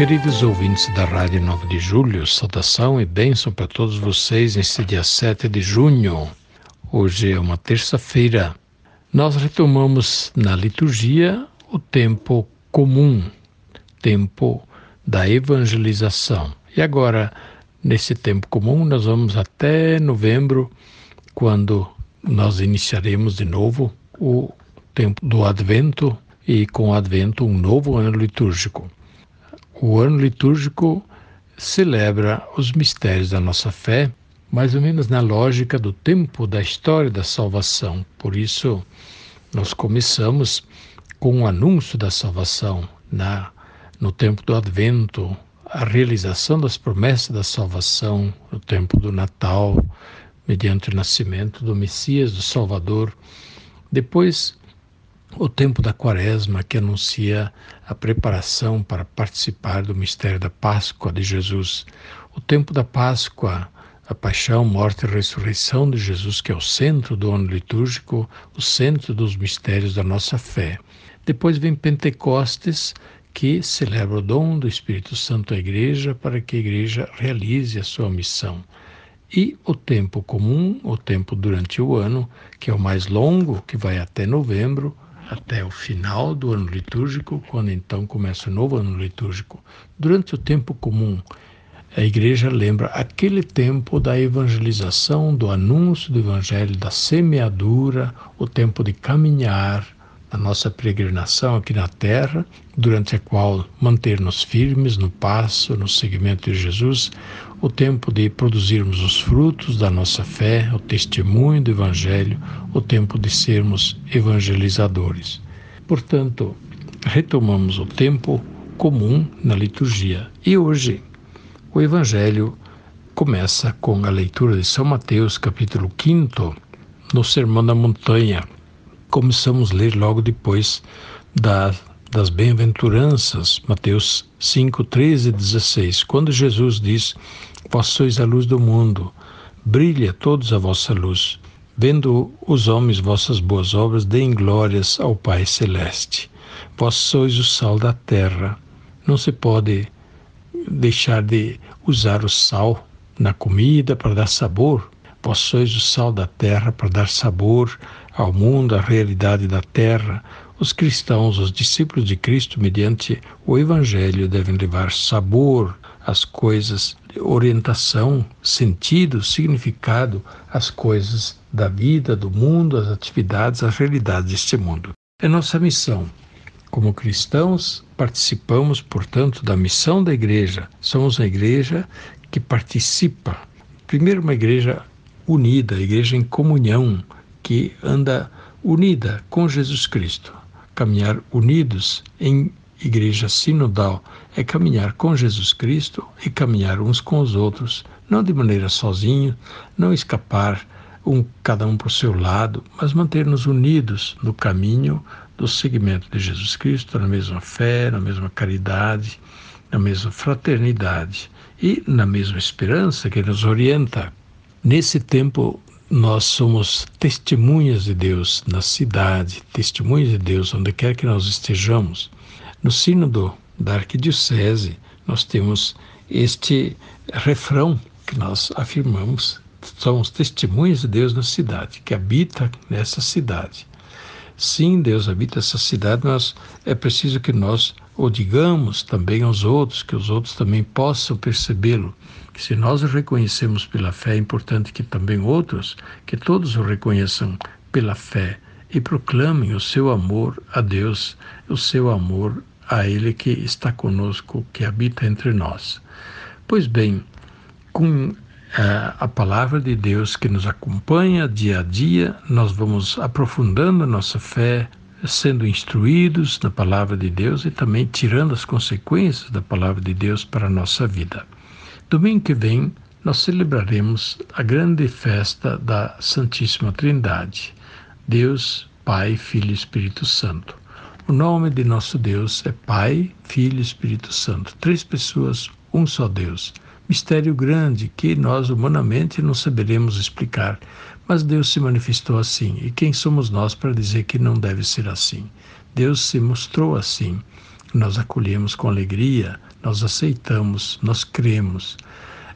Queridos ouvintes da Rádio 9 de Julho, saudação e bênção para todos vocês neste dia 7 de junho. Hoje é uma terça-feira. Nós retomamos na liturgia o tempo comum, tempo da evangelização. E agora, nesse tempo comum, nós vamos até novembro, quando nós iniciaremos de novo o tempo do Advento e com o Advento um novo ano litúrgico. O ano litúrgico celebra os mistérios da nossa fé, mais ou menos na lógica do tempo da história da salvação. Por isso, nós começamos com o anúncio da salvação na no tempo do Advento, a realização das promessas da salvação no tempo do Natal, mediante o nascimento do Messias, do Salvador. Depois, o tempo da Quaresma, que anuncia a preparação para participar do mistério da Páscoa de Jesus. O tempo da Páscoa, a paixão, morte e ressurreição de Jesus, que é o centro do ano litúrgico, o centro dos mistérios da nossa fé. Depois vem Pentecostes, que celebra o dom do Espírito Santo à Igreja para que a Igreja realize a sua missão. E o tempo comum, o tempo durante o ano, que é o mais longo, que vai até novembro, até o final do ano litúrgico, quando então começa o novo ano litúrgico. Durante o tempo comum, a igreja lembra aquele tempo da evangelização, do anúncio do evangelho, da semeadura, o tempo de caminhar, a nossa peregrinação aqui na terra, durante a qual manter-nos firmes no passo, no seguimento de Jesus, o tempo de produzirmos os frutos da nossa fé, o testemunho do Evangelho, o tempo de sermos evangelizadores. Portanto, retomamos o tempo comum na liturgia. E hoje, o Evangelho começa com a leitura de São Mateus, capítulo 5, no Sermão da Montanha, começamos a ler logo depois da, das bem-aventuranças, Mateus 5, 13 e 16, quando Jesus diz: Vós sois a luz do mundo, brilha todos a vossa luz. Vendo os homens vossas boas obras, deem glórias ao Pai Celeste. Vós sois o sal da terra. Não se pode deixar de usar o sal na comida para dar sabor. Vós sois o sal da terra para dar sabor ao mundo, à realidade da terra. Os cristãos, os discípulos de Cristo, mediante o Evangelho, devem levar sabor às coisas, orientação, sentido, significado às coisas da vida, do mundo, às atividades, às realidades deste mundo. É nossa missão. Como cristãos, participamos, portanto, da missão da igreja. Somos a igreja que participa. Primeiro, uma igreja unida, a igreja em comunhão, que anda unida com Jesus Cristo. Caminhar unidos em igreja sinodal é caminhar com Jesus Cristo e caminhar uns com os outros, não de maneira sozinho, não escapar um cada um para o seu lado, mas manter-nos unidos no caminho do seguimento de Jesus Cristo, na mesma fé, na mesma caridade, na mesma fraternidade e na mesma esperança que nos orienta. Nesse tempo nós somos testemunhas de Deus na cidade, testemunhas de Deus onde quer que nós estejamos. No sínodo da Arquidiocese, nós temos este refrão que nós afirmamos: somos testemunhas de Deus na cidade, que habita nessa cidade. Sim, Deus habita essa cidade, mas é preciso que nós o digamos também aos outros, que os outros também possam percebê-lo que se nós o reconhecemos pela fé, é importante que também outros, que todos o reconheçam pela fé e proclamem o seu amor a Deus, o seu amor a Ele que está conosco, que habita entre nós. Pois bem, com eh, a palavra de Deus que nos acompanha dia a dia, nós vamos aprofundando a nossa fé, sendo instruídos na palavra de Deus e também tirando as consequências da palavra de Deus para a nossa vida. Domingo que vem nós celebraremos a grande festa da Santíssima Trindade, Deus, Pai, Filho e Espírito Santo. O nome de nosso Deus é Pai, Filho e Espírito Santo. Três pessoas, um só Deus. Mistério grande que nós humanamente não saberemos explicar, mas Deus se manifestou assim. E quem somos nós para dizer que não deve ser assim? Deus se mostrou assim. Nós acolhemos com alegria, nós aceitamos, nós cremos.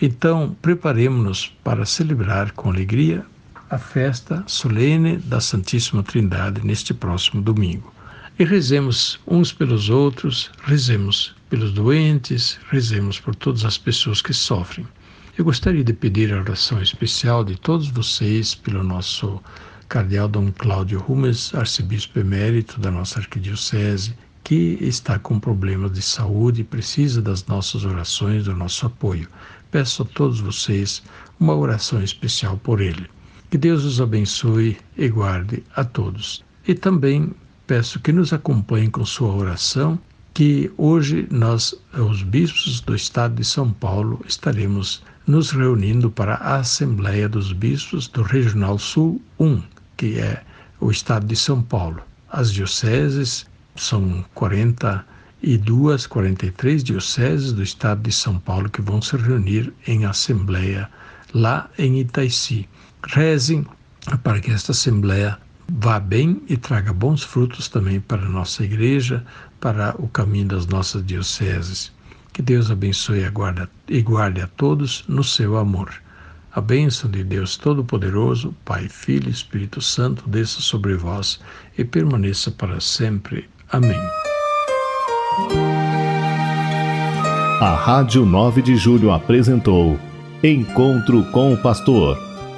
Então, preparemos-nos para celebrar com alegria a festa solene da Santíssima Trindade neste próximo domingo. E rezemos uns pelos outros, rezemos pelos doentes, rezemos por todas as pessoas que sofrem. Eu gostaria de pedir a oração especial de todos vocês pelo nosso cardeal Dom Cláudio Rumes, arcebispo emérito da nossa arquidiocese, que está com problemas de saúde e precisa das nossas orações, do nosso apoio. Peço a todos vocês uma oração especial por ele. Que Deus os abençoe e guarde a todos. E também peço que nos acompanhem com sua oração, que hoje nós, os bispos do estado de São Paulo, estaremos nos reunindo para a Assembleia dos Bispos do Regional Sul 1, que é o estado de São Paulo. As dioceses são 42, 43 dioceses do estado de São Paulo que vão se reunir em assembleia lá em Itaici. Rezem para que esta assembleia vá bem e traga bons frutos também para a nossa igreja, para o caminho das nossas dioceses. Que Deus abençoe e guarde a todos no seu amor. A bênção de Deus Todo-Poderoso, Pai, Filho e Espírito Santo, desça sobre vós e permaneça para sempre. Amém. A Rádio 9 de Julho apresentou Encontro com o Pastor